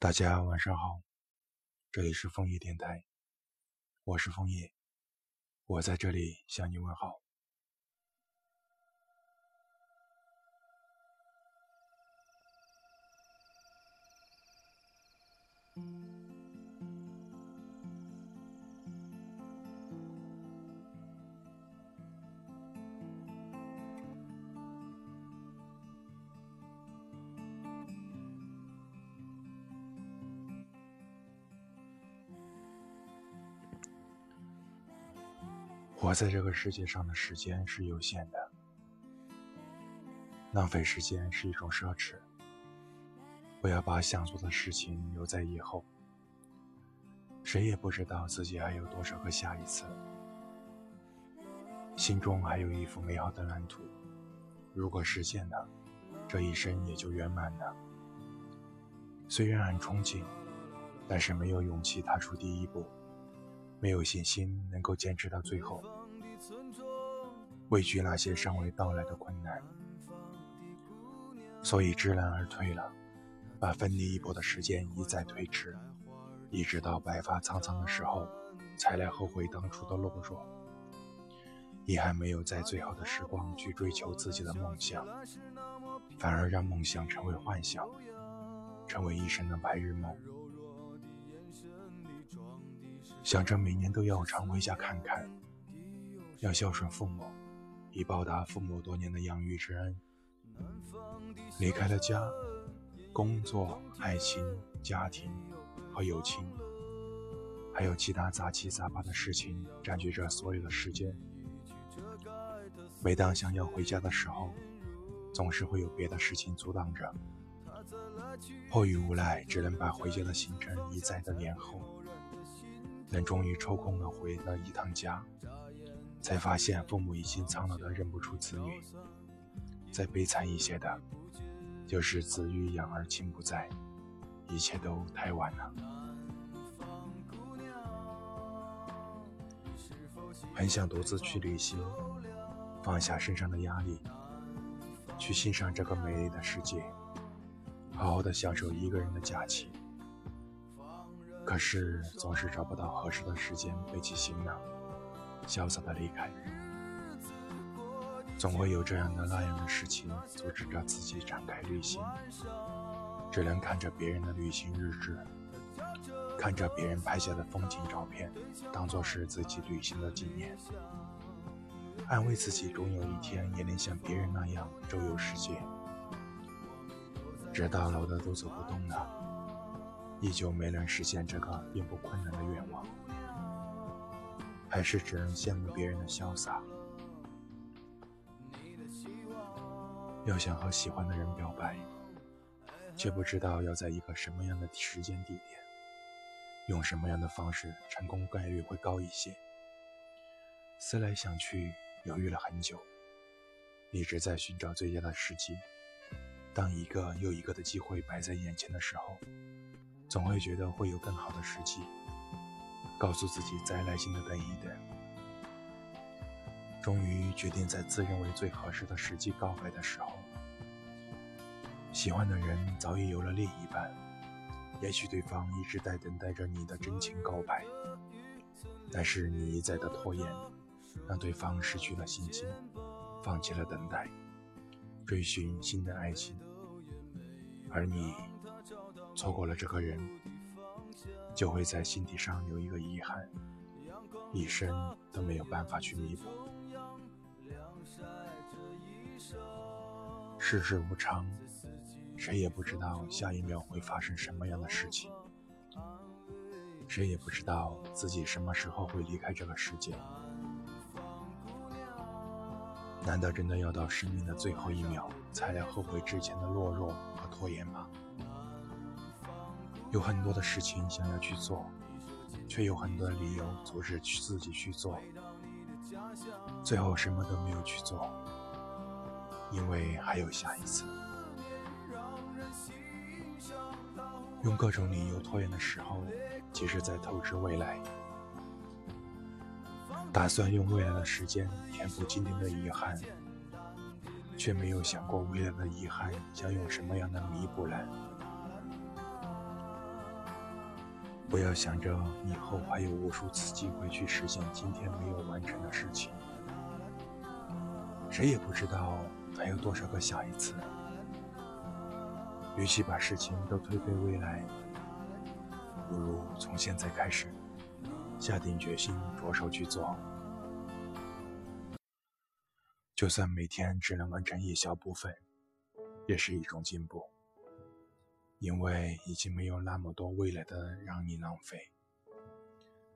大家晚上好，这里是枫叶电台，我是枫叶，我在这里向你问好。活在这个世界上的时间是有限的，浪费时间是一种奢侈。不要把想做的事情留在以后。谁也不知道自己还有多少个下一次，心中还有一幅美好的蓝图，如果实现了，这一生也就圆满了。虽然很憧憬，但是没有勇气踏出第一步。没有信心能够坚持到最后，畏惧那些尚未到来的困难，所以知难而退了，把奋力一搏的时间一再推迟，一直到白发苍苍的时候，才来后悔当初的懦弱。遗憾没有在最好的时光去追求自己的梦想，反而让梦想成为幻想，成为一生的白日梦。想着每年都要常回家看看，要孝顺父母，以报答父母多年的养育之恩。离开了家，工作、爱情、家庭和友情，还有其他杂七杂八的事情占据着所有的时间。每当想要回家的时候，总是会有别的事情阻挡着，迫于无奈，只能把回家的行程一再的延后。但终于抽空了回了一趟家，才发现父母已经苍老的认不出子女。再悲惨一些的，就是子欲养而亲不在，一切都太晚了。很想独自去旅行，放下身上的压力，去欣赏这个美丽的世界，好好的享受一个人的假期。可是总是找不到合适的时间背起行囊，潇洒的离开。总会有这样的那样的事情阻止着自己展开旅行，只能看着别人的旅行日志，看着别人拍下的风景照片，当做是自己旅行的纪念，安慰自己终有一天也能像别人那样周游世界。直到老的都走不动了。依旧没能实现这个并不困难的愿望，还是只能羡慕别人的潇洒。要想和喜欢的人表白，却不知道要在一个什么样的时间地点，用什么样的方式，成功概率会高一些。思来想去，犹豫了很久，一直在寻找最佳的时机。当一个又一个的机会摆在眼前的时候，总会觉得会有更好的时机，告诉自己再耐心的等一等。终于决定在自认为最合适的时机告白的时候，喜欢的人早已有了另一半，也许对方一直在等待着你的真情告白，但是你一再的拖延，让对方失去了信心，放弃了等待，追寻新的爱情，而你。错过了这个人，就会在心底上留一个遗憾，一生都没有办法去弥补。世事无常，谁也不知道下一秒会发生什么样的事情，谁也不知道自己什么时候会离开这个世界。难道真的要到生命的最后一秒，才来后悔之前的懦弱和拖延吗？有很多的事情想要去做，却有很多的理由阻止去自己去做，最后什么都没有去做，因为还有下一次。用各种理由拖延的时候，其实在透支未来，打算用未来的时间填补今天的遗憾，却没有想过未来的遗憾将用什么样的弥补来。不要想着以后还有无数次机会去实现今天没有完成的事情。谁也不知道还有多少个下一次。与其把事情都推给未来，不如从现在开始，下定决心着手去做。就算每天只能完成一小部分，也是一种进步。因为已经没有那么多未来的让你浪费，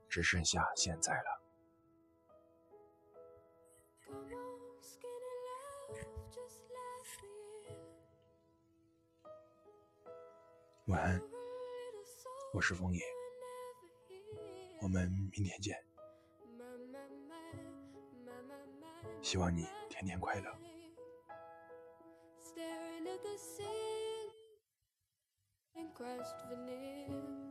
只剩下现在了。晚安，我是枫叶，我们明天见。希望你天天快乐。Crushed veneer.